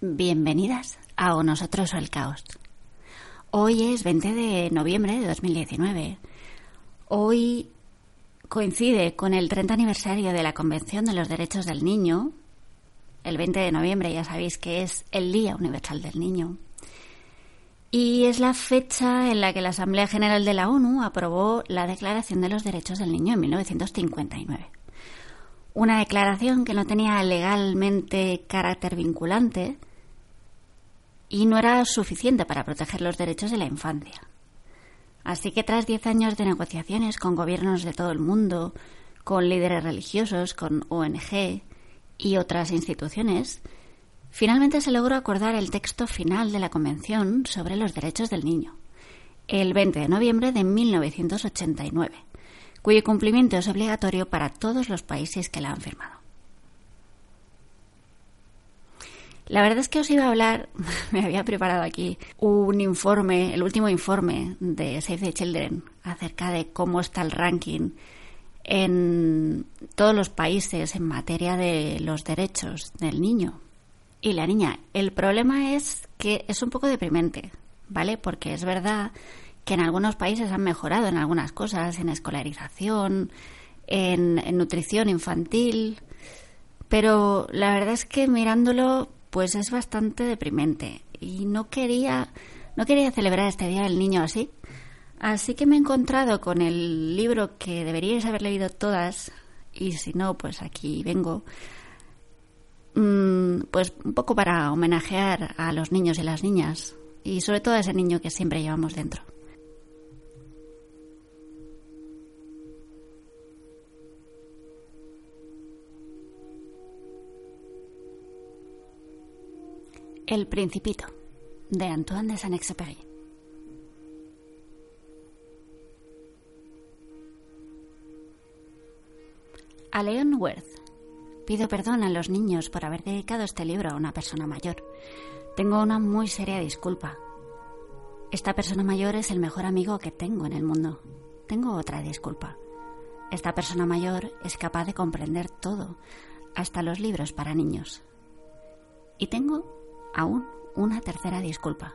Bienvenidas a O Nosotros o el Caos. Hoy es 20 de noviembre de 2019. Hoy coincide con el 30 aniversario de la Convención de los Derechos del Niño. El 20 de noviembre ya sabéis que es el Día Universal del Niño. Y es la fecha en la que la Asamblea General de la ONU aprobó la Declaración de los Derechos del Niño en 1959. Una declaración que no tenía legalmente carácter vinculante, y no era suficiente para proteger los derechos de la infancia. Así que tras diez años de negociaciones con gobiernos de todo el mundo, con líderes religiosos, con ONG y otras instituciones, finalmente se logró acordar el texto final de la Convención sobre los Derechos del Niño, el 20 de noviembre de 1989, cuyo cumplimiento es obligatorio para todos los países que la han firmado. La verdad es que os iba a hablar, me había preparado aquí un informe, el último informe de Save the Children acerca de cómo está el ranking en todos los países en materia de los derechos del niño y la niña. El problema es que es un poco deprimente, ¿vale? Porque es verdad que en algunos países han mejorado en algunas cosas, en escolarización, en, en nutrición infantil, pero la verdad es que mirándolo pues es bastante deprimente y no quería no quería celebrar este día del niño así. Así que me he encontrado con el libro que deberíais haber leído todas y si no, pues aquí vengo. Mm, pues un poco para homenajear a los niños y las niñas y sobre todo a ese niño que siempre llevamos dentro. El Principito, de Antoine de Saint-Exupéry. A Leon Worth. Pido perdón a los niños por haber dedicado este libro a una persona mayor. Tengo una muy seria disculpa. Esta persona mayor es el mejor amigo que tengo en el mundo. Tengo otra disculpa. Esta persona mayor es capaz de comprender todo, hasta los libros para niños. Y tengo aún una tercera disculpa.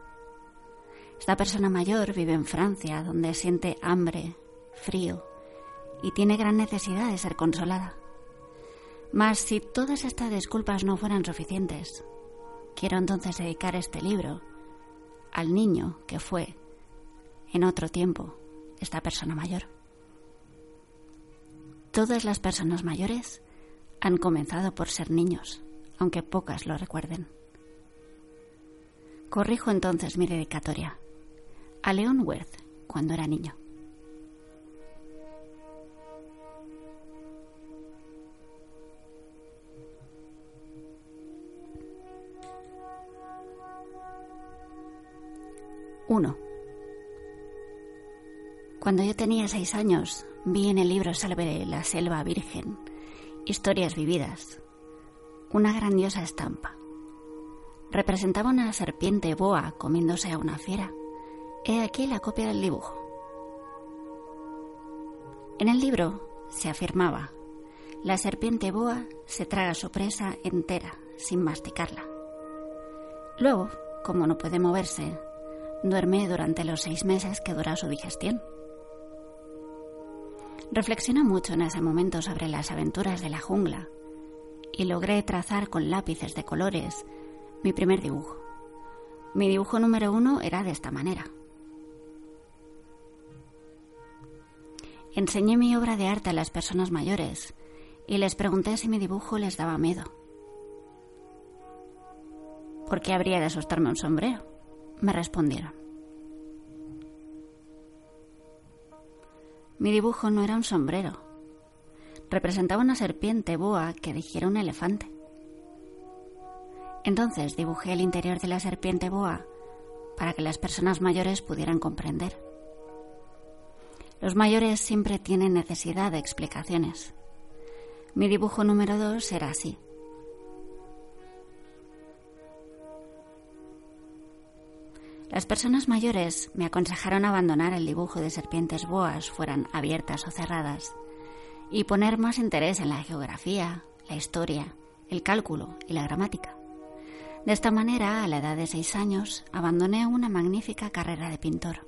Esta persona mayor vive en Francia, donde siente hambre, frío y tiene gran necesidad de ser consolada. Mas si todas estas disculpas no fueran suficientes, quiero entonces dedicar este libro al niño que fue, en otro tiempo, esta persona mayor. Todas las personas mayores han comenzado por ser niños, aunque pocas lo recuerden. Corrijo entonces mi dedicatoria. A Leon Worth, cuando era niño. Uno. Cuando yo tenía seis años, vi en el libro sobre la selva virgen, historias vividas, una grandiosa estampa representaba una serpiente boa comiéndose a una fiera. He aquí la copia del dibujo. En el libro se afirmaba, la serpiente boa se traga su presa entera, sin masticarla. Luego, como no puede moverse, duerme durante los seis meses que dura su digestión. Reflexioné mucho en ese momento sobre las aventuras de la jungla y logré trazar con lápices de colores mi primer dibujo. Mi dibujo número uno era de esta manera. Enseñé mi obra de arte a las personas mayores y les pregunté si mi dibujo les daba miedo. ¿Por qué habría de asustarme un sombrero? Me respondieron. Mi dibujo no era un sombrero. Representaba una serpiente boa que digiera un elefante. Entonces dibujé el interior de la serpiente boa para que las personas mayores pudieran comprender. Los mayores siempre tienen necesidad de explicaciones. Mi dibujo número dos era así. Las personas mayores me aconsejaron abandonar el dibujo de serpientes boas, fueran abiertas o cerradas, y poner más interés en la geografía, la historia, el cálculo y la gramática. De esta manera, a la edad de seis años, abandoné una magnífica carrera de pintor.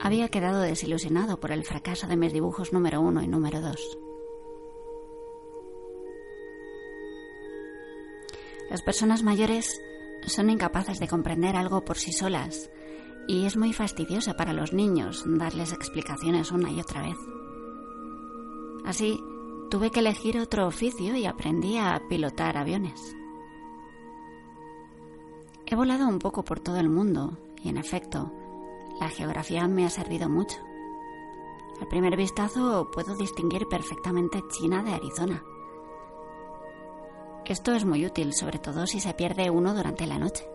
Había quedado desilusionado por el fracaso de mis dibujos número uno y número dos. Las personas mayores son incapaces de comprender algo por sí solas y es muy fastidioso para los niños darles explicaciones una y otra vez. Así, tuve que elegir otro oficio y aprendí a pilotar aviones. He volado un poco por todo el mundo y, en efecto, la geografía me ha servido mucho. Al primer vistazo puedo distinguir perfectamente China de Arizona. Esto es muy útil, sobre todo si se pierde uno durante la noche.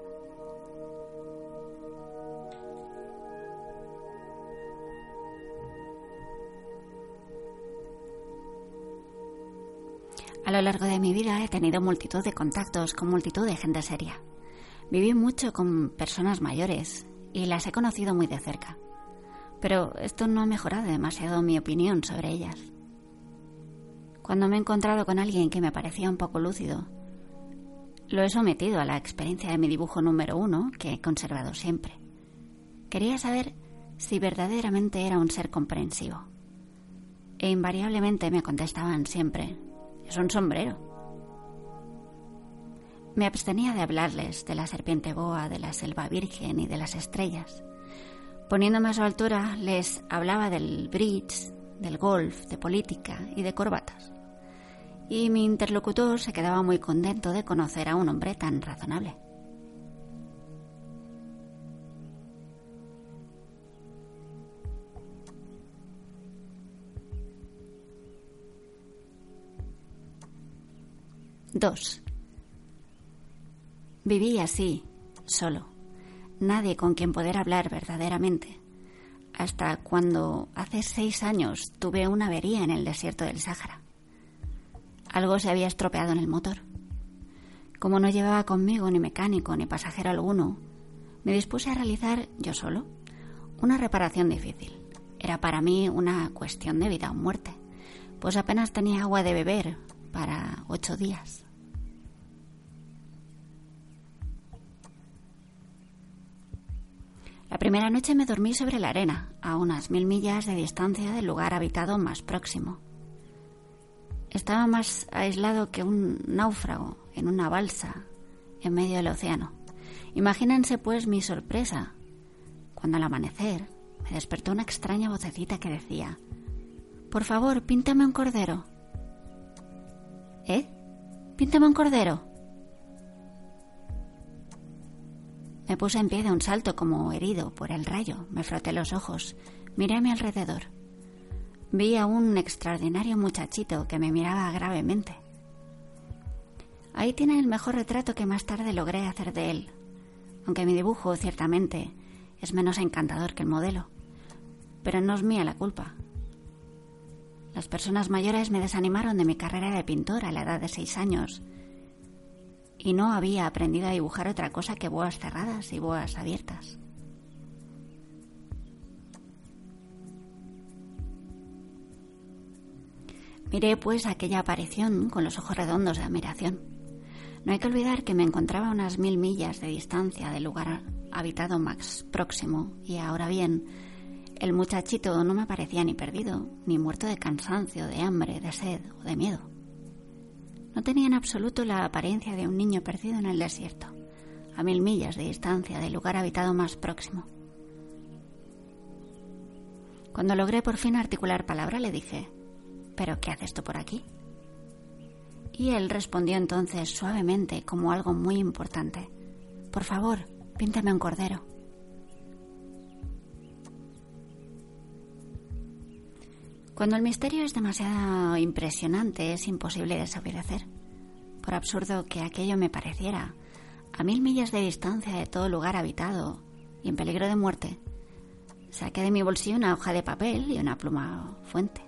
A lo largo de mi vida he tenido multitud de contactos con multitud de gente seria. Viví mucho con personas mayores y las he conocido muy de cerca. Pero esto no ha mejorado demasiado mi opinión sobre ellas. Cuando me he encontrado con alguien que me parecía un poco lúcido, lo he sometido a la experiencia de mi dibujo número uno, que he conservado siempre. Quería saber si verdaderamente era un ser comprensivo. E invariablemente me contestaban siempre, es un sombrero. Me abstenía de hablarles de la serpiente boa, de la selva virgen y de las estrellas. Poniéndome a su altura, les hablaba del bridge, del golf, de política y de corbatas. Y mi interlocutor se quedaba muy contento de conocer a un hombre tan razonable. Dos. Viví así, solo, nadie con quien poder hablar verdaderamente, hasta cuando hace seis años tuve una avería en el desierto del Sáhara. Algo se había estropeado en el motor. Como no llevaba conmigo ni mecánico ni pasajero alguno, me dispuse a realizar yo solo una reparación difícil. Era para mí una cuestión de vida o muerte, pues apenas tenía agua de beber para ocho días. La primera noche me dormí sobre la arena, a unas mil millas de distancia del lugar habitado más próximo. Estaba más aislado que un náufrago en una balsa en medio del océano. Imagínense pues mi sorpresa cuando al amanecer me despertó una extraña vocecita que decía, Por favor, píntame un cordero. ¿Eh? Píntame un cordero. Me puse en pie de un salto como herido por el rayo. Me froté los ojos. Miré a mi alrededor. Vi a un extraordinario muchachito que me miraba gravemente. Ahí tiene el mejor retrato que más tarde logré hacer de él, aunque mi dibujo, ciertamente, es menos encantador que el modelo. Pero no es mía la culpa. Las personas mayores me desanimaron de mi carrera de pintor a la edad de seis años y no había aprendido a dibujar otra cosa que boas cerradas y boas abiertas. Miré pues aquella aparición con los ojos redondos de admiración. No hay que olvidar que me encontraba a unas mil millas de distancia del lugar habitado más próximo y ahora bien, el muchachito no me parecía ni perdido, ni muerto de cansancio, de hambre, de sed o de miedo. No tenía en absoluto la apariencia de un niño perdido en el desierto, a mil millas de distancia del lugar habitado más próximo. Cuando logré por fin articular palabra le dije, ¿pero qué haces tú por aquí? Y él respondió entonces suavemente como algo muy importante, por favor, píntame un cordero. Cuando el misterio es demasiado impresionante es imposible desobedecer. por absurdo que aquello me pareciera, a mil millas de distancia de todo lugar habitado y en peligro de muerte, saqué de mi bolsillo una hoja de papel y una pluma fuente.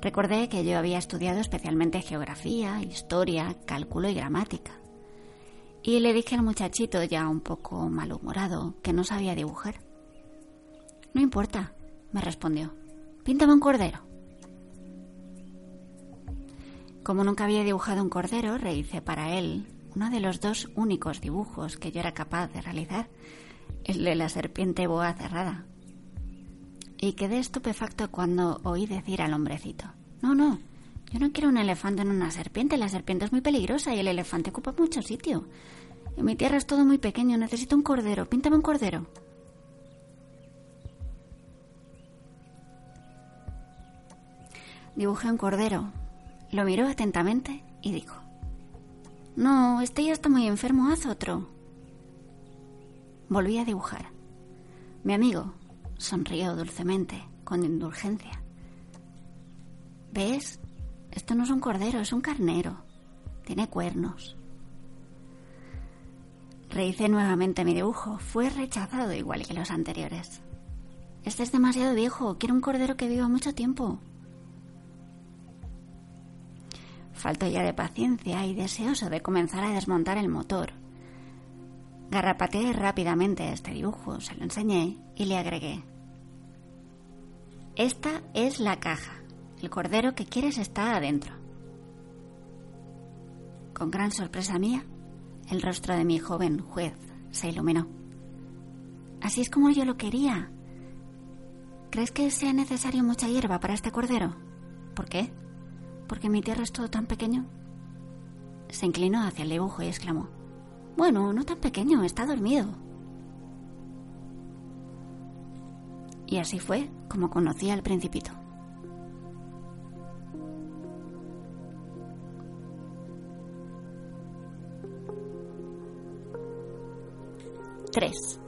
Recordé que yo había estudiado especialmente geografía, historia, cálculo y gramática. Y le dije al muchachito, ya un poco malhumorado, que no sabía dibujar. No importa, me respondió. Píntame un cordero. Como nunca había dibujado un cordero, rehice para él uno de los dos únicos dibujos que yo era capaz de realizar, el de la serpiente boa cerrada. Y quedé estupefacto cuando oí decir al hombrecito, no, no, yo no quiero un elefante en una serpiente, la serpiente es muy peligrosa y el elefante ocupa mucho sitio. En mi tierra es todo muy pequeño, necesito un cordero, píntame un cordero. Dibujé un cordero, lo miró atentamente y dijo, No, este ya está muy enfermo, haz otro. Volví a dibujar. Mi amigo sonrió dulcemente, con indulgencia. ¿Ves? Esto no es un cordero, es un carnero. Tiene cuernos. Rehice nuevamente mi dibujo. Fue rechazado igual que los anteriores. Este es demasiado viejo. Quiero un cordero que viva mucho tiempo. Falto ya de paciencia y deseoso de comenzar a desmontar el motor. Garrapateé rápidamente este dibujo, se lo enseñé y le agregué. Esta es la caja. El cordero que quieres está adentro. Con gran sorpresa mía, el rostro de mi joven juez se iluminó. Así es como yo lo quería. ¿Crees que sea necesario mucha hierba para este cordero? ¿Por qué? ¿Porque mi tierra es todo tan pequeño? Se inclinó hacia el dibujo y exclamó, Bueno, no tan pequeño, está dormido. Y así fue como conocí al principito. Tres.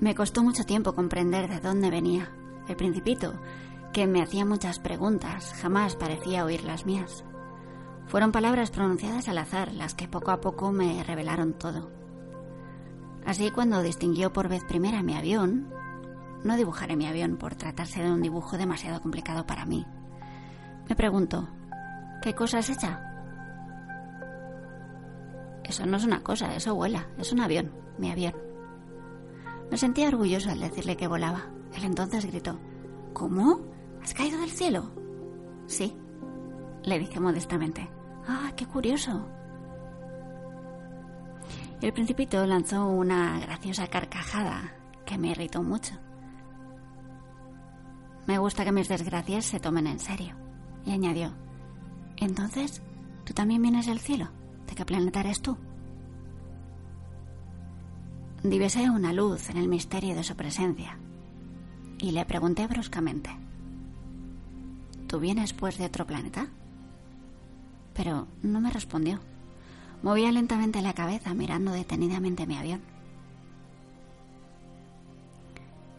Me costó mucho tiempo comprender de dónde venía. El principito que me hacía muchas preguntas, jamás parecía oír las mías. Fueron palabras pronunciadas al azar las que poco a poco me revelaron todo. Así cuando distinguió por vez primera mi avión, no dibujaré mi avión por tratarse de un dibujo demasiado complicado para mí. Me preguntó, ¿qué cosa es hecha? Eso no es una cosa, eso vuela, es un avión, mi avión. Me sentía orgulloso al decirle que volaba. Él entonces gritó, ¿Cómo? ¿Has caído del cielo? Sí, le dije modestamente. Ah, qué curioso. El principito lanzó una graciosa carcajada que me irritó mucho. Me gusta que mis desgracias se tomen en serio. Y añadió, entonces, ¿tú también vienes del cielo? ¿De qué planeta eres tú? Divisé una luz en el misterio de su presencia y le pregunté bruscamente, ¿Tú vienes pues de otro planeta? Pero no me respondió. Movía lentamente la cabeza mirando detenidamente mi avión.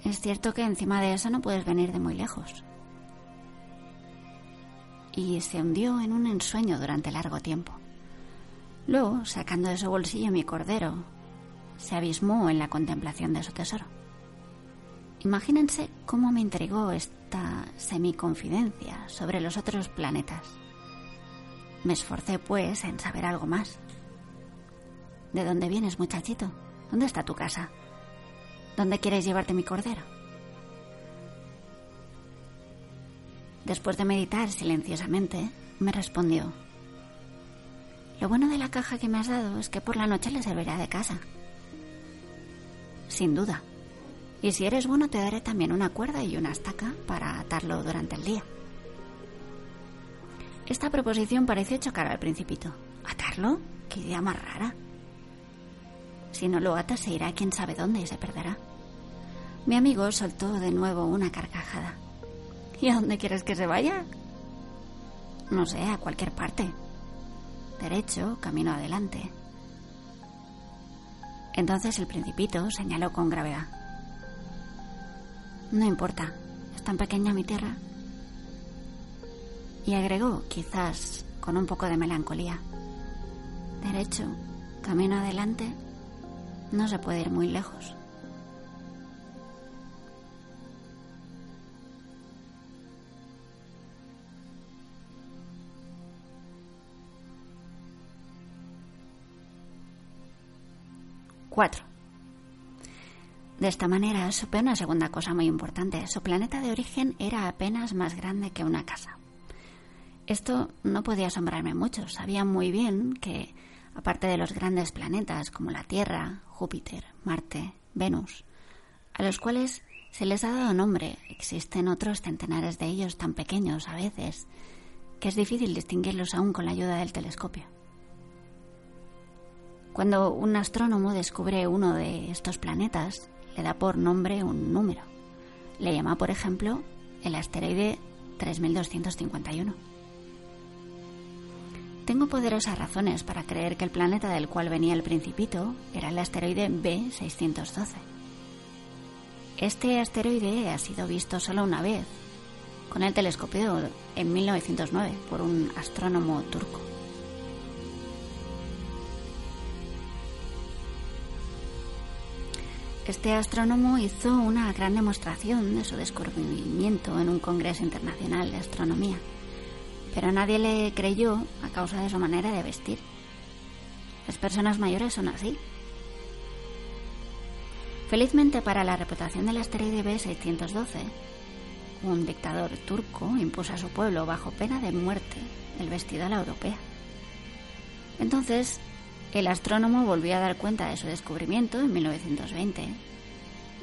Es cierto que encima de eso no puedes venir de muy lejos. Y se hundió en un ensueño durante largo tiempo. Luego, sacando de su bolsillo mi cordero, se abismó en la contemplación de su tesoro. Imagínense cómo me intrigó esta semiconfidencia sobre los otros planetas. Me esforcé, pues, en saber algo más. ¿De dónde vienes, muchachito? ¿Dónde está tu casa? ¿Dónde quieres llevarte mi cordero? Después de meditar silenciosamente, me respondió, Lo bueno de la caja que me has dado es que por la noche le servirá de casa. Sin duda, y si eres bueno te daré también una cuerda y una estaca para atarlo durante el día. Esta proposición pareció chocar al principito. ¿Atarlo? Qué idea más rara. Si no lo atas se irá quién sabe dónde y se perderá. Mi amigo soltó de nuevo una carcajada. ¿Y a dónde quieres que se vaya? No sé, a cualquier parte. Derecho, camino adelante. Entonces el principito señaló con gravedad. No importa, es tan pequeña mi tierra. Y agregó, quizás con un poco de melancolía, derecho, camino adelante, no se puede ir muy lejos. Cuatro. De esta manera supe una segunda cosa muy importante. Su planeta de origen era apenas más grande que una casa. Esto no podía asombrarme mucho. Sabía muy bien que, aparte de los grandes planetas como la Tierra, Júpiter, Marte, Venus, a los cuales se les ha dado nombre, existen otros centenares de ellos tan pequeños a veces que es difícil distinguirlos aún con la ayuda del telescopio. Cuando un astrónomo descubre uno de estos planetas, le da por nombre un número. Le llama, por ejemplo, el asteroide 3251. Tengo poderosas razones para creer que el planeta del cual venía el principito era el asteroide B612. Este asteroide ha sido visto solo una vez, con el telescopio en 1909, por un astrónomo turco. Este astrónomo hizo una gran demostración de su descubrimiento en un congreso internacional de astronomía, pero nadie le creyó a causa de su manera de vestir. Las personas mayores son así. Felizmente para la reputación del asteroide B612, un dictador turco impuso a su pueblo bajo pena de muerte el vestido a la europea. Entonces, el astrónomo volvió a dar cuenta de su descubrimiento en 1920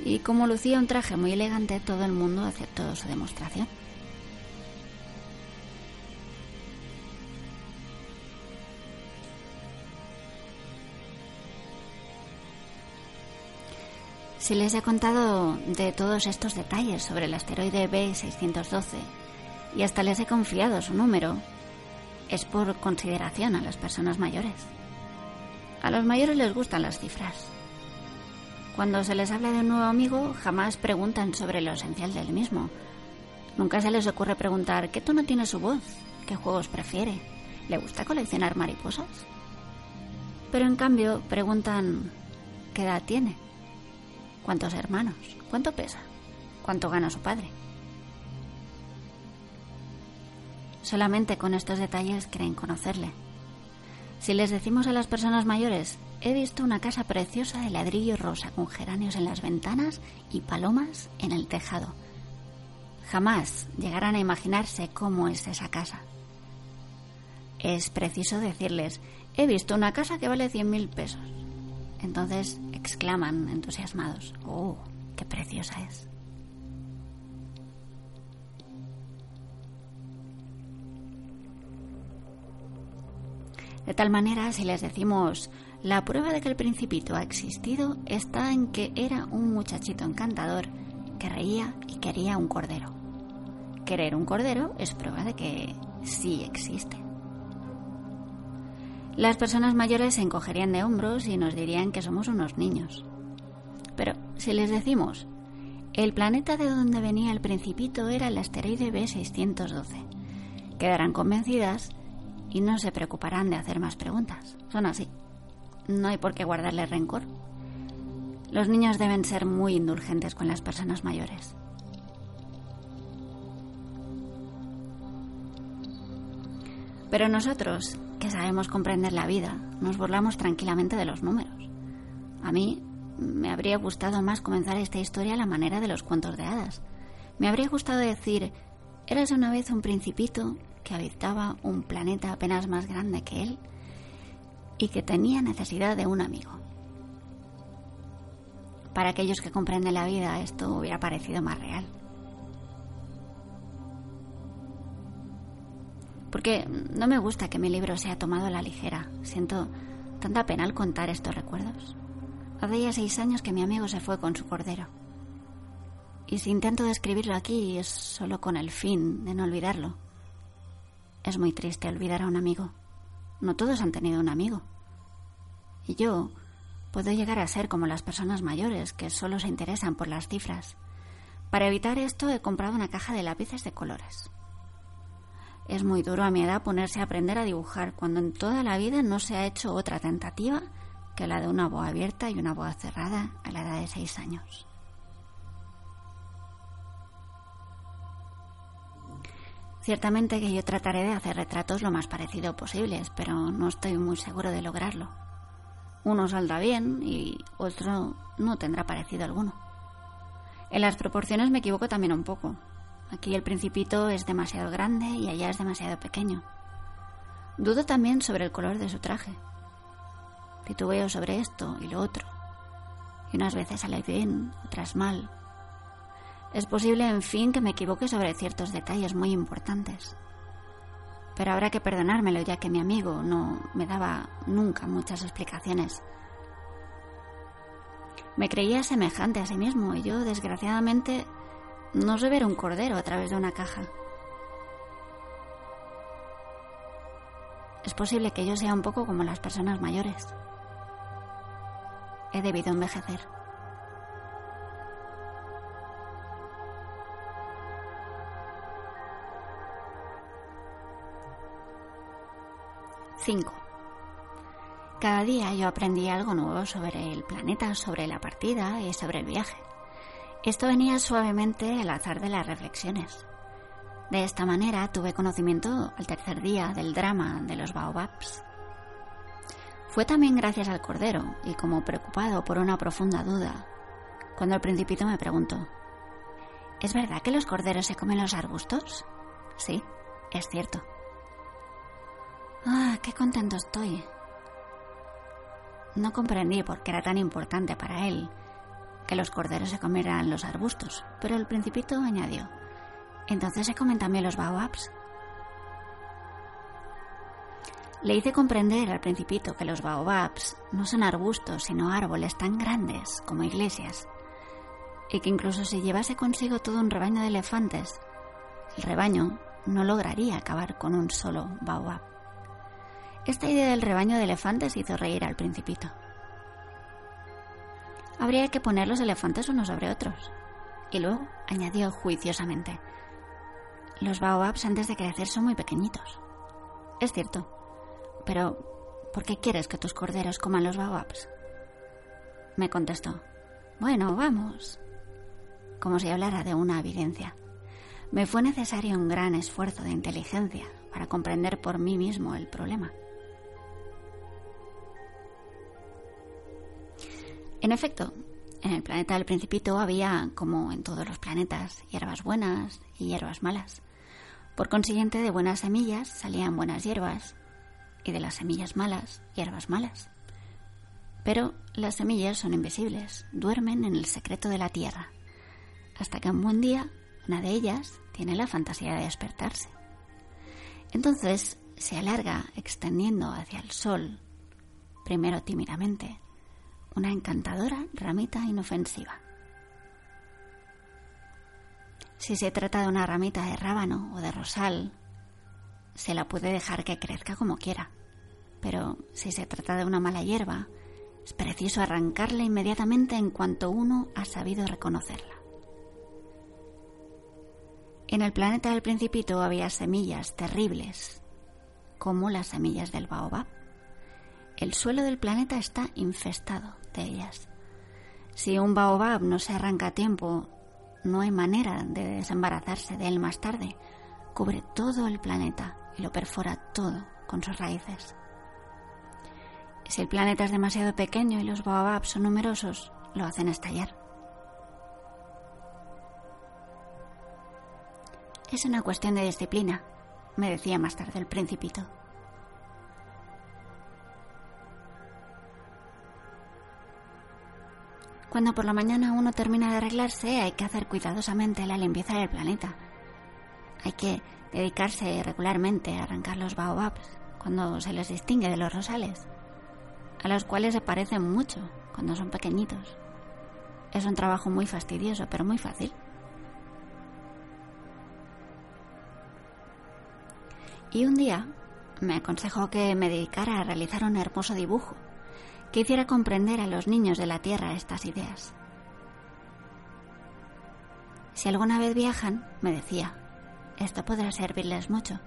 y como lucía un traje muy elegante, todo el mundo aceptó su demostración. Si les he contado de todos estos detalles sobre el asteroide B612 y hasta les he confiado su número, es por consideración a las personas mayores. A los mayores les gustan las cifras. Cuando se les habla de un nuevo amigo, jamás preguntan sobre lo esencial del mismo. Nunca se les ocurre preguntar qué tono tiene su voz, qué juegos prefiere, le gusta coleccionar mariposas. Pero en cambio preguntan qué edad tiene, cuántos hermanos, cuánto pesa, cuánto gana su padre. Solamente con estos detalles creen conocerle. Si les decimos a las personas mayores, he visto una casa preciosa de ladrillo rosa con geranios en las ventanas y palomas en el tejado. Jamás llegarán a imaginarse cómo es esa casa. Es preciso decirles, he visto una casa que vale cien mil pesos. Entonces exclaman entusiasmados, ¡oh, qué preciosa es! De tal manera, si les decimos, la prueba de que el principito ha existido está en que era un muchachito encantador que reía y quería un cordero. Querer un cordero es prueba de que sí existe. Las personas mayores se encogerían de hombros y nos dirían que somos unos niños. Pero si les decimos, el planeta de donde venía el principito era el asteroide B612, quedarán convencidas y no se preocuparán de hacer más preguntas. Son así. No hay por qué guardarle rencor. Los niños deben ser muy indulgentes con las personas mayores. Pero nosotros, que sabemos comprender la vida, nos burlamos tranquilamente de los números. A mí me habría gustado más comenzar esta historia a la manera de los cuentos de hadas. Me habría gustado decir, eras una vez un principito que habitaba un planeta apenas más grande que él y que tenía necesidad de un amigo. Para aquellos que comprenden la vida esto hubiera parecido más real. Porque no me gusta que mi libro sea tomado a la ligera. Siento tanta pena al contar estos recuerdos. Hace ya seis años que mi amigo se fue con su cordero. Y si intento describirlo aquí es solo con el fin de no olvidarlo. Es muy triste olvidar a un amigo. No todos han tenido un amigo. Y yo puedo llegar a ser como las personas mayores que solo se interesan por las cifras. Para evitar esto he comprado una caja de lápices de colores. Es muy duro a mi edad ponerse a aprender a dibujar cuando en toda la vida no se ha hecho otra tentativa que la de una boa abierta y una boa cerrada a la edad de seis años. Ciertamente que yo trataré de hacer retratos lo más parecido posibles, pero no estoy muy seguro de lograrlo. Uno saldrá bien y otro no tendrá parecido alguno. En las proporciones me equivoco también un poco. Aquí el principito es demasiado grande y allá es demasiado pequeño. Dudo también sobre el color de su traje. Titubeo sobre esto y lo otro. Y unas veces sale bien, otras mal. Es posible, en fin, que me equivoque sobre ciertos detalles muy importantes. Pero habrá que perdonármelo ya que mi amigo no me daba nunca muchas explicaciones. Me creía semejante a sí mismo y yo, desgraciadamente, no sé ver un cordero a través de una caja. Es posible que yo sea un poco como las personas mayores. He debido envejecer. 5. Cada día yo aprendí algo nuevo sobre el planeta, sobre la partida y sobre el viaje. Esto venía suavemente al azar de las reflexiones. De esta manera tuve conocimiento al tercer día del drama de los baobabs. Fue también gracias al cordero y como preocupado por una profunda duda, cuando el principito me preguntó, ¿Es verdad que los corderos se comen los arbustos? Sí, es cierto. Ah, qué contento estoy. No comprendí por qué era tan importante para él que los corderos se comieran los arbustos, pero el principito añadió, entonces se comen también los baobabs. Le hice comprender al principito que los baobabs no son arbustos, sino árboles tan grandes como iglesias, y que incluso si llevase consigo todo un rebaño de elefantes, el rebaño no lograría acabar con un solo baobab. Esta idea del rebaño de elefantes hizo reír al principito. Habría que poner los elefantes unos sobre otros. Y luego añadió juiciosamente, los baobabs antes de crecer son muy pequeñitos. Es cierto, pero ¿por qué quieres que tus corderos coman los baobabs? Me contestó, bueno, vamos. Como si hablara de una evidencia. Me fue necesario un gran esfuerzo de inteligencia para comprender por mí mismo el problema. En efecto, en el planeta del Principito había, como en todos los planetas, hierbas buenas y hierbas malas. Por consiguiente, de buenas semillas salían buenas hierbas y de las semillas malas, hierbas malas. Pero las semillas son invisibles, duermen en el secreto de la tierra, hasta que un buen día una de ellas tiene la fantasía de despertarse. Entonces se alarga extendiendo hacia el sol, primero tímidamente, una encantadora ramita inofensiva. Si se trata de una ramita de rábano o de rosal, se la puede dejar que crezca como quiera. Pero si se trata de una mala hierba, es preciso arrancarla inmediatamente en cuanto uno ha sabido reconocerla. En el planeta del principito había semillas terribles, como las semillas del baobab. El suelo del planeta está infestado Si un baobab no se arranca a tiempo, no hay manera de desembarazarse de él más tarde. Cubre todo el planeta y lo perfora todo con sus raíces. Si el planeta es demasiado pequeño y los baobabs son numerosos, lo hacen estallar. Es una cuestión de disciplina, me decía más tarde el principito. Cuando por la mañana uno termina de arreglarse, hay que hacer cuidadosamente la limpieza del planeta. Hay que dedicarse regularmente a arrancar los baobabs cuando se les distingue de los rosales, a los cuales se parecen mucho cuando son pequeñitos. Es un trabajo muy fastidioso, pero muy fácil. Y un día me aconsejó que me dedicara a realizar un hermoso dibujo que hiciera comprender a los niños de la Tierra estas ideas. Si alguna vez viajan, me decía, esto podrá servirles mucho.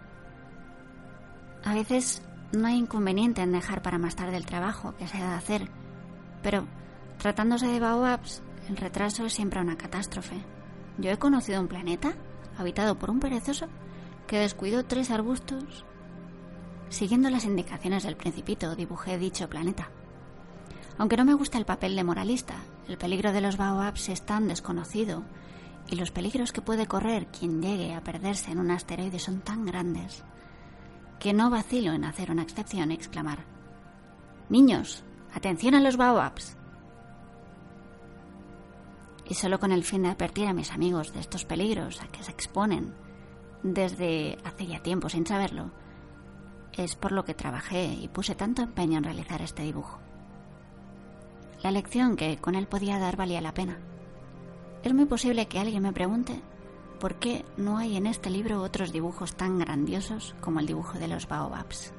A veces no hay inconveniente en dejar para más tarde el trabajo que se ha de hacer, pero tratándose de baobabs, el retraso es siempre una catástrofe. Yo he conocido un planeta habitado por un perezoso que descuidó tres arbustos. Siguiendo las indicaciones del principito, dibujé dicho planeta. Aunque no me gusta el papel de moralista, el peligro de los baobabs es tan desconocido y los peligros que puede correr quien llegue a perderse en un asteroide son tan grandes que no vacilo en hacer una excepción y exclamar, Niños, atención a los baobabs. Y solo con el fin de advertir a mis amigos de estos peligros a que se exponen desde hace ya tiempo sin saberlo, es por lo que trabajé y puse tanto empeño en realizar este dibujo. La lección que con él podía dar valía la pena. Es muy posible que alguien me pregunte por qué no hay en este libro otros dibujos tan grandiosos como el dibujo de los baobabs.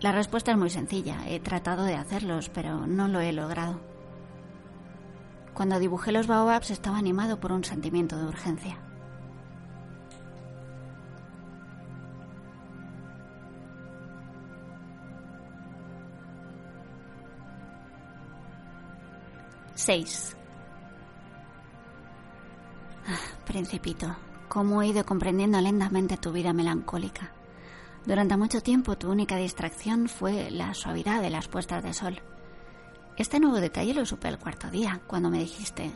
La respuesta es muy sencilla. He tratado de hacerlos, pero no lo he logrado. Cuando dibujé los baobabs estaba animado por un sentimiento de urgencia. Seis. Ah, principito, cómo he ido comprendiendo lentamente tu vida melancólica. Durante mucho tiempo tu única distracción fue la suavidad de las puestas de sol. Este nuevo detalle lo supe el cuarto día, cuando me dijiste,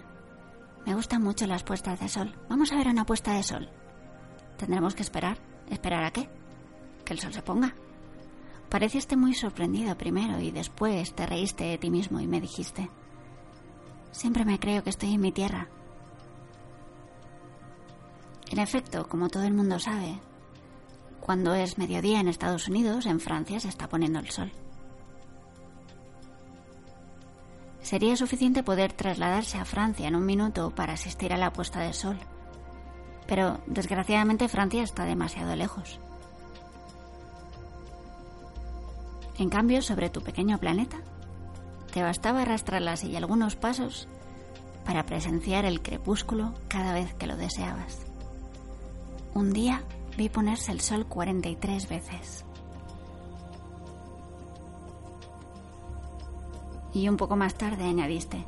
me gustan mucho las puestas de sol, vamos a ver una puesta de sol. Tendremos que esperar. ¿Esperar a qué? Que el sol se ponga. Pareciste muy sorprendido primero y después te reíste de ti mismo y me dijiste, siempre me creo que estoy en mi tierra, en efecto, como todo el mundo sabe, cuando es mediodía en Estados Unidos, en Francia se está poniendo el sol. Sería suficiente poder trasladarse a Francia en un minuto para asistir a la puesta de sol. Pero desgraciadamente Francia está demasiado lejos. En cambio, sobre tu pequeño planeta, te bastaba arrastrar la silla algunos pasos para presenciar el crepúsculo cada vez que lo deseabas. Un día vi ponerse el sol 43 veces. Y un poco más tarde añadiste,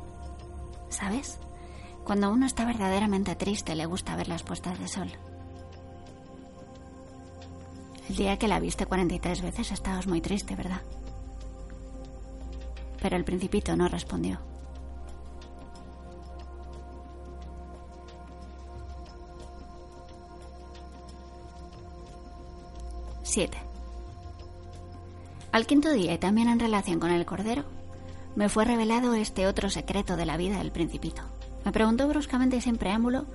¿sabes? Cuando uno está verdaderamente triste le gusta ver las puestas de sol. El día que la viste 43 veces estabas muy triste, ¿verdad? Pero el principito no respondió. 7. Al quinto día, y también en relación con el cordero, me fue revelado este otro secreto de la vida del principito. Me preguntó bruscamente sin preámbulo,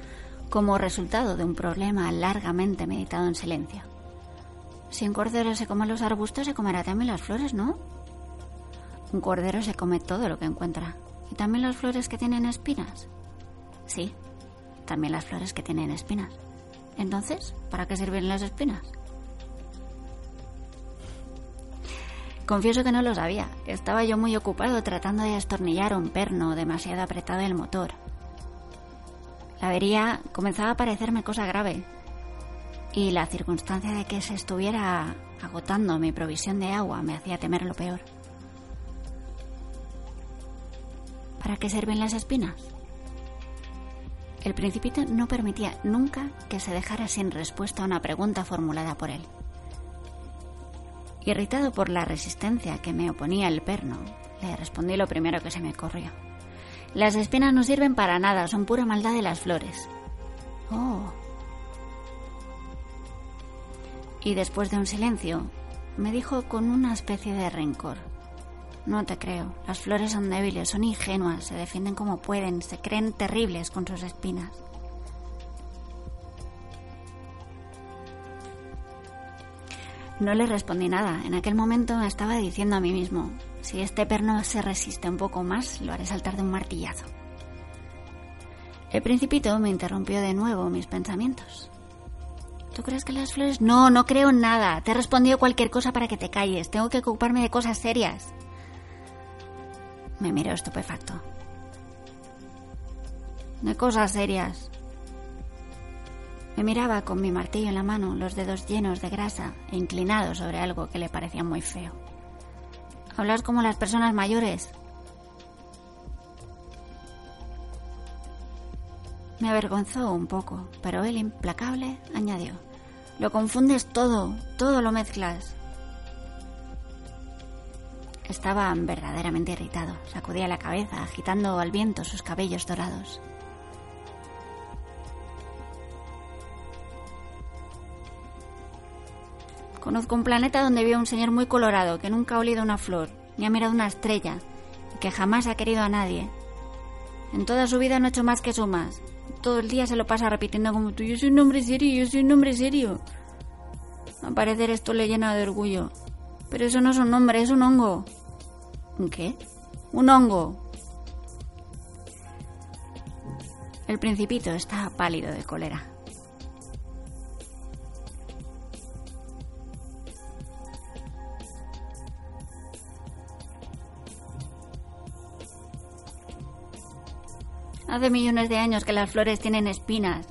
como resultado de un problema largamente meditado en silencio. Si un cordero se come los arbustos, se comerá también las flores, ¿no? Un cordero se come todo lo que encuentra. ¿Y también las flores que tienen espinas? Sí, también las flores que tienen espinas. Entonces, ¿para qué sirven las espinas? Confieso que no lo sabía. Estaba yo muy ocupado tratando de destornillar un perno demasiado apretado del motor. La avería comenzaba a parecerme cosa grave. Y la circunstancia de que se estuviera agotando mi provisión de agua me hacía temer lo peor. ¿Para qué sirven las espinas? El principito no permitía nunca que se dejara sin respuesta a una pregunta formulada por él. Irritado por la resistencia que me oponía el perno, le respondí lo primero que se me ocurrió. Las espinas no sirven para nada, son pura maldad de las flores. Oh. Y después de un silencio, me dijo con una especie de rencor. No te creo, las flores son débiles, son ingenuas, se defienden como pueden, se creen terribles con sus espinas. No le respondí nada. En aquel momento me estaba diciendo a mí mismo, si este perno se resiste un poco más, lo haré saltar de un martillazo. El principito me interrumpió de nuevo mis pensamientos. ¿Tú crees que las flores... No, no creo en nada. Te he respondido cualquier cosa para que te calles. Tengo que ocuparme de cosas serias. Me miró estupefacto. De cosas serias. Me miraba con mi martillo en la mano, los dedos llenos de grasa e inclinados sobre algo que le parecía muy feo. Hablas como las personas mayores. Me avergonzó un poco, pero él, implacable, añadió. Lo confundes todo, todo lo mezclas. Estaba verdaderamente irritado. Sacudía la cabeza, agitando al viento sus cabellos dorados. Conozco un planeta donde vive un señor muy colorado que nunca ha olido una flor, ni ha mirado una estrella, y que jamás ha querido a nadie. En toda su vida no ha hecho más que sumas. Todo el día se lo pasa repitiendo como tú, yo soy un hombre serio, yo soy un hombre serio. A parecer esto le llena de orgullo. Pero eso no es un hombre, es un hongo. ¿Un qué? Un hongo. El principito está pálido de cólera. Hace millones de años que las flores tienen espinas.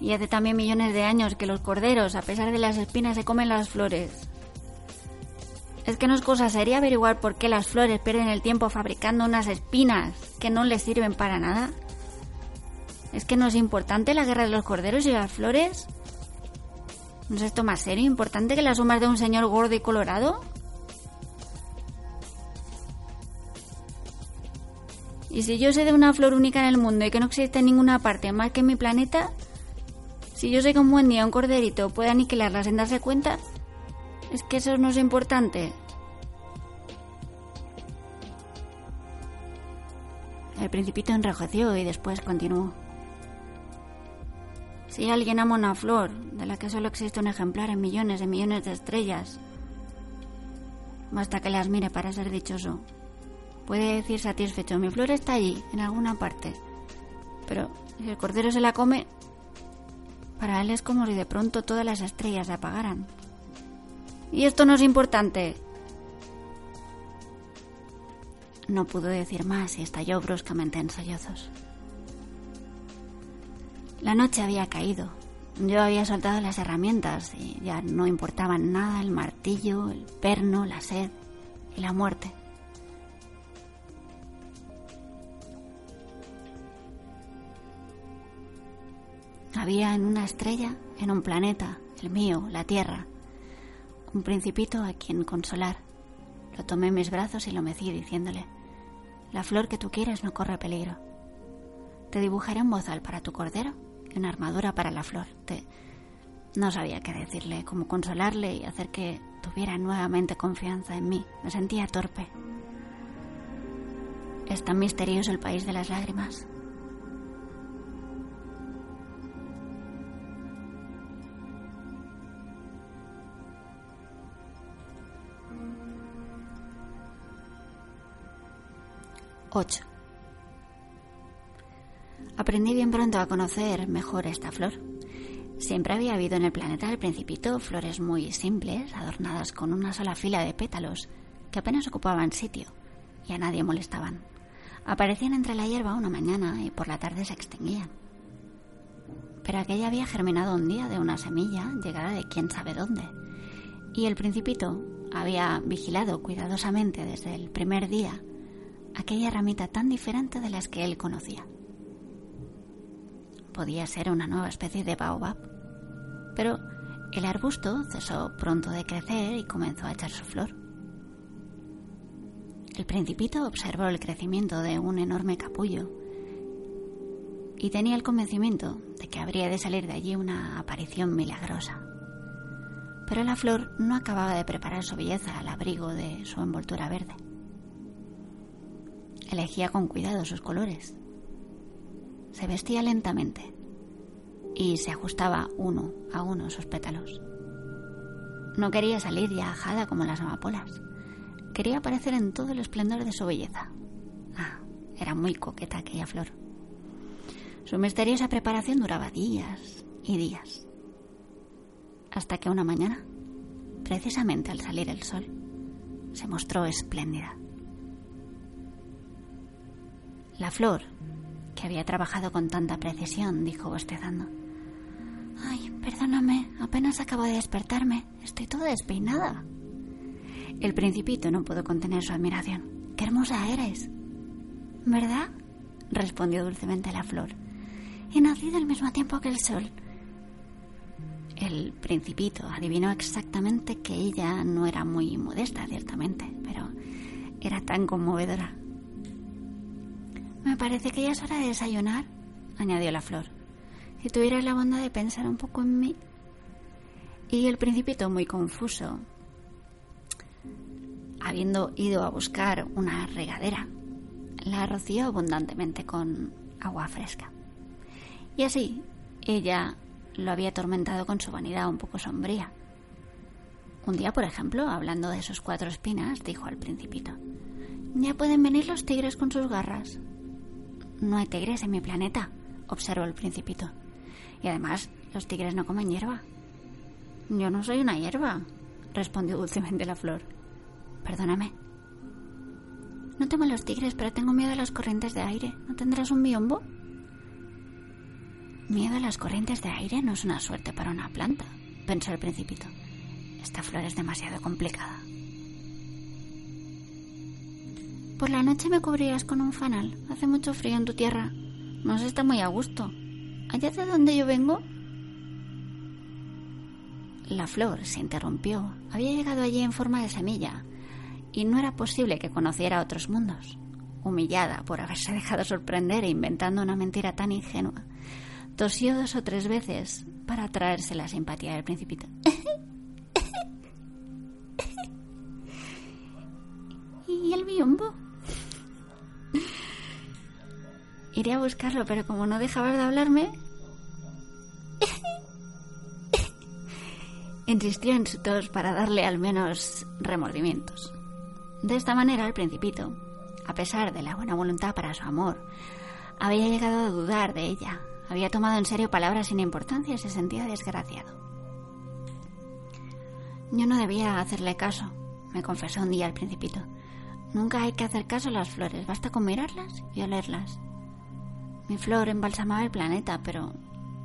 Y hace también millones de años que los corderos, a pesar de las espinas, se comen las flores. Es que no es cosa seria averiguar por qué las flores pierden el tiempo fabricando unas espinas que no les sirven para nada. ¿Es que no es importante la guerra de los corderos y las flores? ¿No es esto más serio, importante que las humas de un señor gordo y colorado? Y si yo sé de una flor única en el mundo y que no existe en ninguna parte más que en mi planeta, si yo sé que un buen día un corderito puede aniquilarla sin darse cuenta, es que eso no es importante. El principito enrojeció y después continuó. Si alguien ama una flor, de la que solo existe un ejemplar en millones de millones de estrellas, basta que las mire para ser dichoso. Puede decir satisfecho, mi flor está allí, en alguna parte. Pero si el cordero se la come, para él es como si de pronto todas las estrellas se apagaran. Y esto no es importante. No pudo decir más y estalló bruscamente en sollozos. La noche había caído. Yo había soltado las herramientas y ya no importaban nada el martillo, el perno, la sed y la muerte. Había en una estrella, en un planeta, el mío, la Tierra, un principito a quien consolar. Lo tomé en mis brazos y lo mecí diciéndole, la flor que tú quieres no corre peligro. Te dibujaré un bozal para tu cordero y una armadura para la flor. Te... No sabía qué decirle, cómo consolarle y hacer que tuviera nuevamente confianza en mí. Me sentía torpe. Es tan misterioso el país de las lágrimas. 8. Aprendí bien pronto a conocer mejor esta flor. Siempre había habido en el planeta del Principito flores muy simples, adornadas con una sola fila de pétalos, que apenas ocupaban sitio y a nadie molestaban. Aparecían entre la hierba una mañana y por la tarde se extinguían. Pero aquella había germinado un día de una semilla llegada de quién sabe dónde, y el Principito había vigilado cuidadosamente desde el primer día aquella ramita tan diferente de las que él conocía. Podía ser una nueva especie de baobab, pero el arbusto cesó pronto de crecer y comenzó a echar su flor. El principito observó el crecimiento de un enorme capullo y tenía el convencimiento de que habría de salir de allí una aparición milagrosa. Pero la flor no acababa de preparar su belleza al abrigo de su envoltura verde. Elegía con cuidado sus colores. Se vestía lentamente y se ajustaba uno a uno sus pétalos. No quería salir ya ajada como las amapolas. Quería aparecer en todo el esplendor de su belleza. Ah, era muy coqueta aquella flor. Su misteriosa preparación duraba días y días. Hasta que una mañana, precisamente al salir el sol, se mostró espléndida. La flor, que había trabajado con tanta precisión, dijo bostezando. Ay, perdóname, apenas acabo de despertarme. Estoy toda despeinada. El principito no pudo contener su admiración. ¡Qué hermosa eres! ¿Verdad? respondió dulcemente la flor. He nacido al mismo tiempo que el sol. El principito adivinó exactamente que ella no era muy modesta, ciertamente, pero era tan conmovedora. Me parece que ya es hora de desayunar, añadió la flor. Si tuvieras la bondad de pensar un poco en mí. Y el principito, muy confuso, habiendo ido a buscar una regadera, la roció abundantemente con agua fresca. Y así, ella lo había atormentado con su vanidad un poco sombría. Un día, por ejemplo, hablando de sus cuatro espinas, dijo al principito, Ya pueden venir los tigres con sus garras. No hay tigres en mi planeta, observó el principito. Y además, los tigres no comen hierba. Yo no soy una hierba, respondió dulcemente la flor. Perdóname. No temo a los tigres, pero tengo miedo a las corrientes de aire. ¿No tendrás un biombo? Miedo a las corrientes de aire no es una suerte para una planta, pensó el principito. Esta flor es demasiado complicada. Por la noche me cubrirás con un fanal. Hace mucho frío en tu tierra. No se está muy a gusto. ¿Allá de donde yo vengo? La flor se interrumpió. Había llegado allí en forma de semilla y no era posible que conociera otros mundos. Humillada por haberse dejado sorprender e inventando una mentira tan ingenua, Tosió dos o tres veces para atraerse la simpatía del principito. ¿Y el biombo? Iré a buscarlo, pero como no dejabas de hablarme... Insistió en su tos para darle al menos remordimientos. De esta manera, el principito, a pesar de la buena voluntad para su amor, había llegado a dudar de ella había tomado en serio palabras sin importancia y se sentía desgraciado. Yo no debía hacerle caso, me confesó un día el principito. Nunca hay que hacer caso a las flores, basta con mirarlas y olerlas. Mi flor embalsamaba el planeta, pero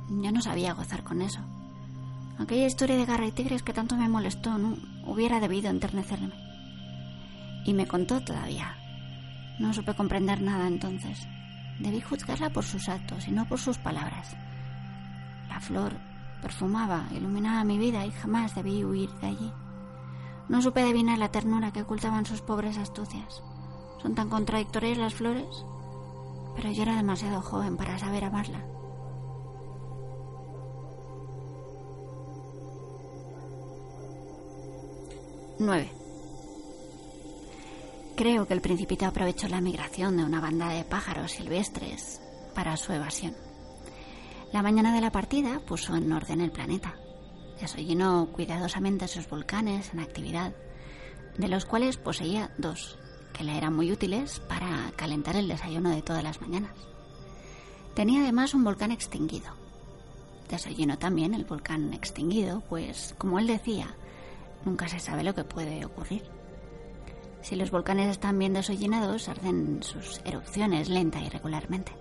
yo no sabía gozar con eso. Aquella historia de garra y tigres que tanto me molestó no hubiera debido enternecerme. Y me contó todavía. No supe comprender nada entonces. Debí juzgarla por sus actos y no por sus palabras. La flor perfumaba, iluminaba mi vida y jamás debí huir de allí. No supe adivinar la ternura que ocultaban sus pobres astucias. Son tan contradictorias las flores, pero yo era demasiado joven para saber amarla. Nueve. Creo que el principito aprovechó la migración de una banda de pájaros silvestres para su evasión. La mañana de la partida puso en orden el planeta. Desollinó cuidadosamente sus volcanes en actividad, de los cuales poseía dos, que le eran muy útiles para calentar el desayuno de todas las mañanas. Tenía además un volcán extinguido. Desollinó también el volcán extinguido, pues, como él decía, nunca se sabe lo que puede ocurrir. Si los volcanes están bien desollinados, arden sus erupciones lenta y regularmente.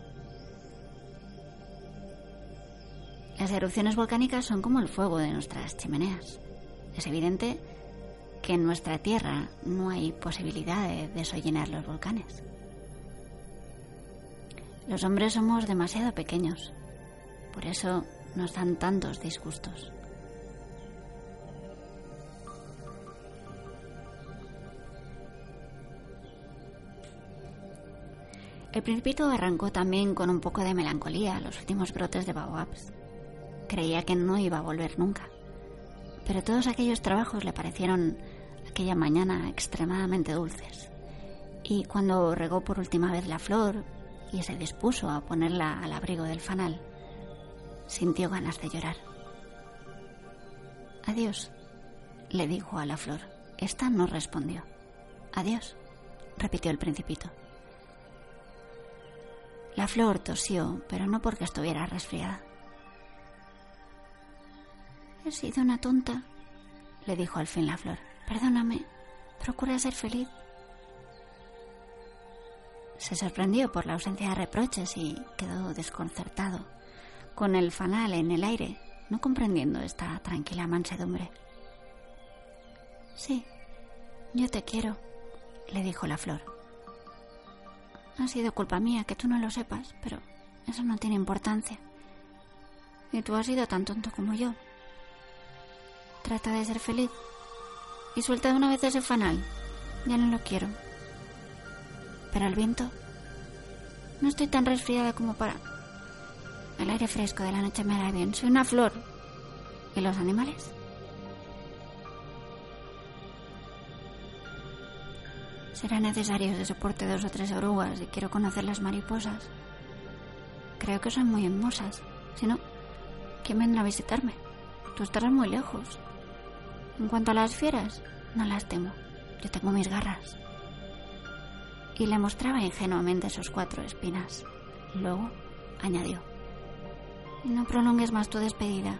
Las erupciones volcánicas son como el fuego de nuestras chimeneas. Es evidente que en nuestra Tierra no hay posibilidad de desollinar los volcanes. Los hombres somos demasiado pequeños, por eso nos dan tantos disgustos. El principito arrancó también con un poco de melancolía los últimos brotes de baobabs. Creía que no iba a volver nunca. Pero todos aquellos trabajos le parecieron aquella mañana extremadamente dulces. Y cuando regó por última vez la flor y se dispuso a ponerla al abrigo del fanal, sintió ganas de llorar. Adiós, le dijo a la flor. Esta no respondió. Adiós, repitió el principito. La flor tosió, pero no porque estuviera resfriada. He sido una tonta, le dijo al fin la flor. Perdóname, procura ser feliz. Se sorprendió por la ausencia de reproches y quedó desconcertado. Con el fanal en el aire, no comprendiendo esta tranquila mansedumbre. Sí, yo te quiero, le dijo la flor. Ha sido culpa mía que tú no lo sepas, pero eso no tiene importancia. Y tú has sido tan tonto como yo. Trata de ser feliz. Y suelta de una vez ese fanal. Ya no lo quiero. Pero el viento... No estoy tan resfriada como para... El aire fresco de la noche me hará bien. Soy una flor. ¿Y los animales? Será necesario que soporte dos o tres orugas y quiero conocer las mariposas. Creo que son muy hermosas. Si no, ¿quién vendrá a visitarme? Tú estarás muy lejos. En cuanto a las fieras, no las temo. Yo tengo mis garras. Y le mostraba ingenuamente sus cuatro espinas. Luego añadió, no prolongues más tu despedida.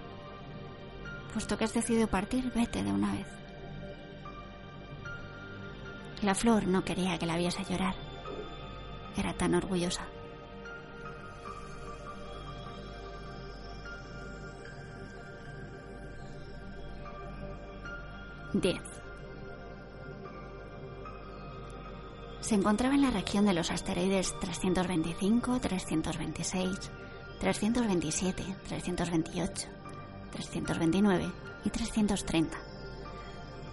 Puesto que has decidido partir, vete de una vez. La flor no quería que la viese llorar. Era tan orgullosa. 10. Se encontraba en la región de los asteroides 325, 326, 327, 328, 329 y 330.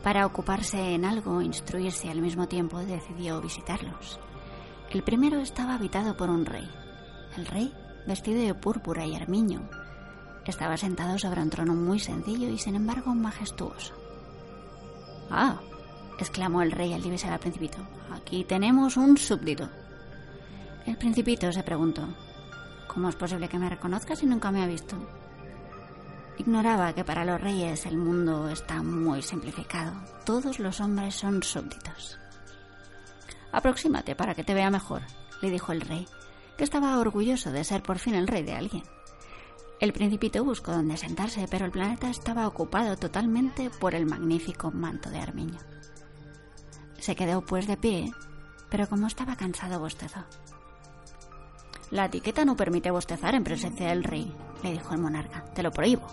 Para ocuparse en algo o instruirse al mismo tiempo, decidió visitarlos. El primero estaba habitado por un rey. El rey, vestido de púrpura y armiño, estaba sentado sobre un trono muy sencillo y sin embargo majestuoso. Ah, exclamó el rey al divisar al principito. Aquí tenemos un súbdito. El principito se preguntó, ¿cómo es posible que me reconozca si nunca me ha visto? Ignoraba que para los reyes el mundo está muy simplificado. Todos los hombres son súbditos. Aproxímate para que te vea mejor, le dijo el rey, que estaba orgulloso de ser por fin el rey de alguien. El principito buscó dónde sentarse, pero el planeta estaba ocupado totalmente por el magnífico manto de armiño. Se quedó pues de pie, pero como estaba cansado bostezó. La etiqueta no permite bostezar en presencia del rey, le dijo el monarca. Te lo prohíbo.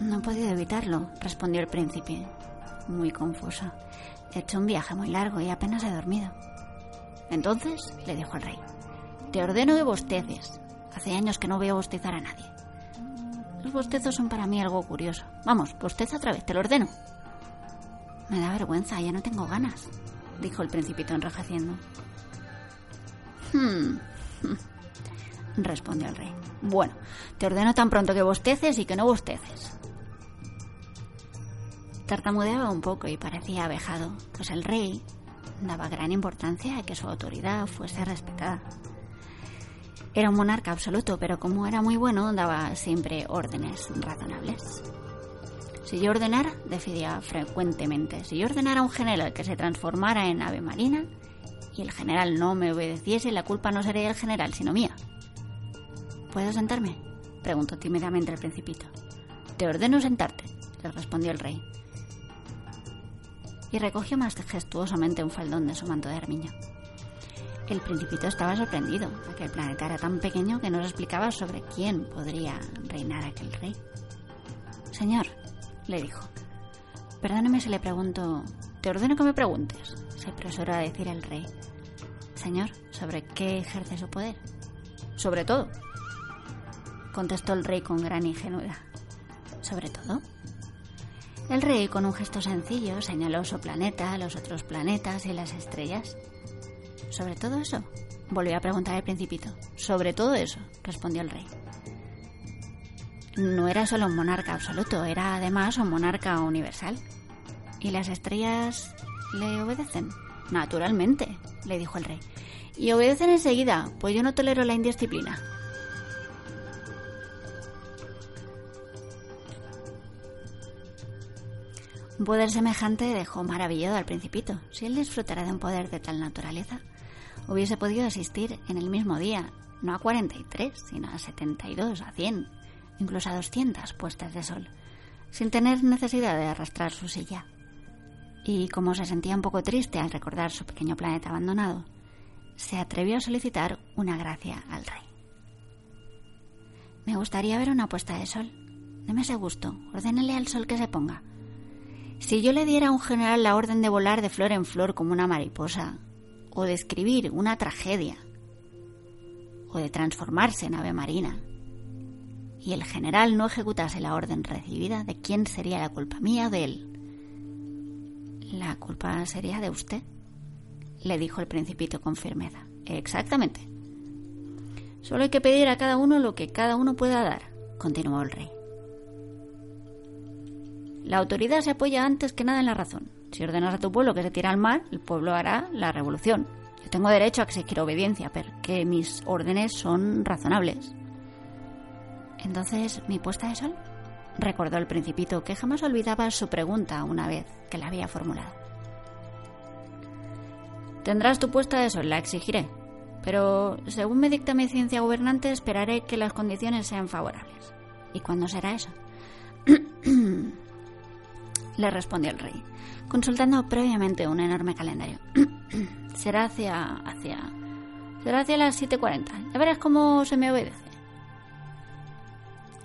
No he podido evitarlo, respondió el príncipe, muy confuso. He hecho un viaje muy largo y apenas he dormido. Entonces, le dijo el rey, te ordeno que bosteces. Hace años que no veo bostezar a nadie. Los bostezos son para mí algo curioso. Vamos, bosteza otra vez, te lo ordeno. Me da vergüenza, ya no tengo ganas, dijo el principito enrajaciendo. Hmm, respondió el rey. Bueno, te ordeno tan pronto que bosteces y que no bosteces. Tartamudeaba un poco y parecía avejado, pues el rey daba gran importancia a que su autoridad fuese respetada. Era un monarca absoluto, pero como era muy bueno, daba siempre órdenes razonables. Si yo ordenara, decidía frecuentemente, si yo ordenara a un general que se transformara en ave marina y el general no me obedeciese, la culpa no sería del general, sino mía. ¿Puedo sentarme? preguntó tímidamente el principito. Te ordeno sentarte, le respondió el rey. Y recogió majestuosamente un faldón de su manto de armiño. El principito estaba sorprendido, aquel planeta era tan pequeño que no se explicaba sobre quién podría reinar aquel rey. Señor, le dijo, perdóneme si le pregunto, te ordeno que me preguntes, se apresuró a decir el rey. Señor, ¿sobre qué ejerce su poder? Sobre todo, contestó el rey con gran ingenuidad. ¿Sobre todo? El rey, con un gesto sencillo, señaló su planeta, los otros planetas y las estrellas. ¿Sobre todo eso? Volvió a preguntar el principito. Sobre todo eso, respondió el rey. No era solo un monarca absoluto, era además un monarca universal. ¿Y las estrellas le obedecen? Naturalmente, le dijo el rey. Y obedecen enseguida, pues yo no tolero la indisciplina. Un poder semejante dejó maravillado al principito. Si él disfrutara de un poder de tal naturaleza, hubiese podido asistir en el mismo día, no a 43, sino a 72, a 100, incluso a 200 puestas de sol, sin tener necesidad de arrastrar su silla. Y como se sentía un poco triste al recordar su pequeño planeta abandonado, se atrevió a solicitar una gracia al rey. Me gustaría ver una puesta de sol. Deme ese gusto. Ordénele al sol que se ponga. Si yo le diera a un general la orden de volar de flor en flor como una mariposa, o de escribir una tragedia, o de transformarse en ave marina, y el general no ejecutase la orden recibida, ¿de quién sería la culpa? ¿Mía o de él? La culpa sería de usted, le dijo el principito con firmeza. Exactamente. Solo hay que pedir a cada uno lo que cada uno pueda dar, continuó el rey. La autoridad se apoya antes que nada en la razón. Si ordenas a tu pueblo que se tire al mar, el pueblo hará la revolución. Yo tengo derecho a exigir obediencia, pero que mis órdenes son razonables. Entonces, ¿mi puesta de sol? Recordó el principito que jamás olvidaba su pregunta una vez que la había formulado. Tendrás tu puesta de sol, la exigiré, pero según me dicta mi ciencia gobernante esperaré que las condiciones sean favorables. ¿Y cuándo será eso? Le respondió el rey, consultando previamente un enorme calendario. será hacia... hacia... será hacia las 7.40. Ya verás cómo se me obedece.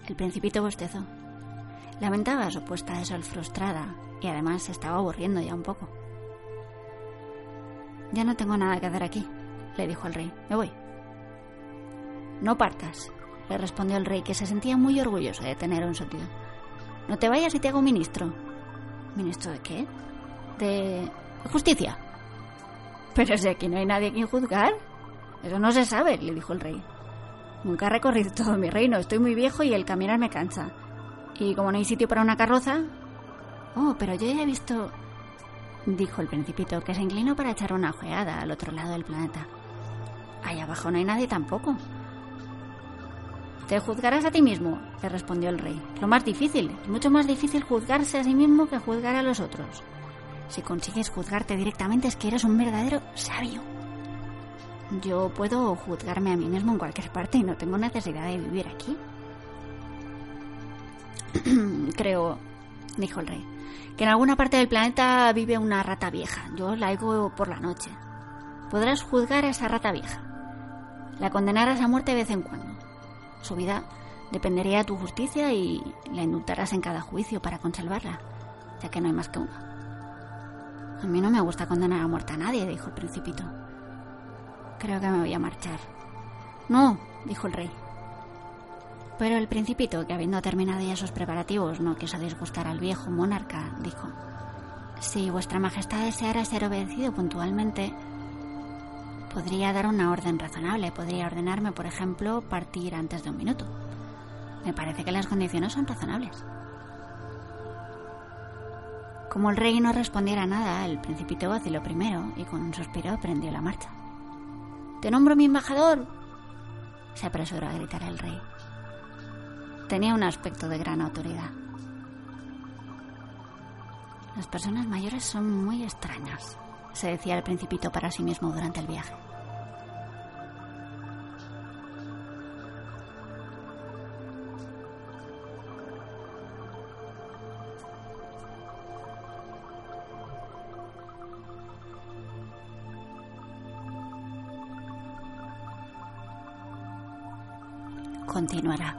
El principito bostezó. Lamentaba su puesta de sol frustrada y además se estaba aburriendo ya un poco. Ya no tengo nada que hacer aquí, le dijo el rey. Me voy. No partas, le respondió el rey, que se sentía muy orgulloso de tener un sentido. No te vayas y te hago ministro. ¿Ministro de qué? De justicia. Pero si aquí no hay nadie quien juzgar. Eso no se sabe, le dijo el rey. Nunca he recorrido todo mi reino, estoy muy viejo y el caminar me cansa. Y como no hay sitio para una carroza... Oh, pero yo ya he visto... dijo el principito, que se inclinó para echar una ojeada al otro lado del planeta. Allá abajo no hay nadie tampoco. Te juzgarás a ti mismo, le respondió el rey. Lo más difícil, mucho más difícil juzgarse a sí mismo que juzgar a los otros. Si consigues juzgarte directamente es que eres un verdadero sabio. Yo puedo juzgarme a mí mismo en cualquier parte y no tengo necesidad de vivir aquí. Creo, dijo el rey, que en alguna parte del planeta vive una rata vieja. Yo la oigo por la noche. Podrás juzgar a esa rata vieja. La condenarás a muerte de vez en cuando. Su vida dependería de tu justicia y la indultarás en cada juicio para conservarla, ya que no hay más que una. A mí no me gusta condenar a muerte a nadie, dijo el principito. Creo que me voy a marchar. No, dijo el rey. Pero el principito, que habiendo terminado ya sus preparativos, no quiso disgustar al viejo monarca, dijo, Si vuestra majestad deseara ser obedecido puntualmente, podría dar una orden razonable. Podría ordenarme, por ejemplo, partir antes de un minuto. Me parece que las condiciones son razonables. Como el rey no respondiera nada, el principito vaciló primero y con un suspiro prendió la marcha. ¡Te nombro mi embajador! se apresuró a gritar el rey. Tenía un aspecto de gran autoridad. Las personas mayores son muy extrañas, se decía el principito para sí mismo durante el viaje. Continuará.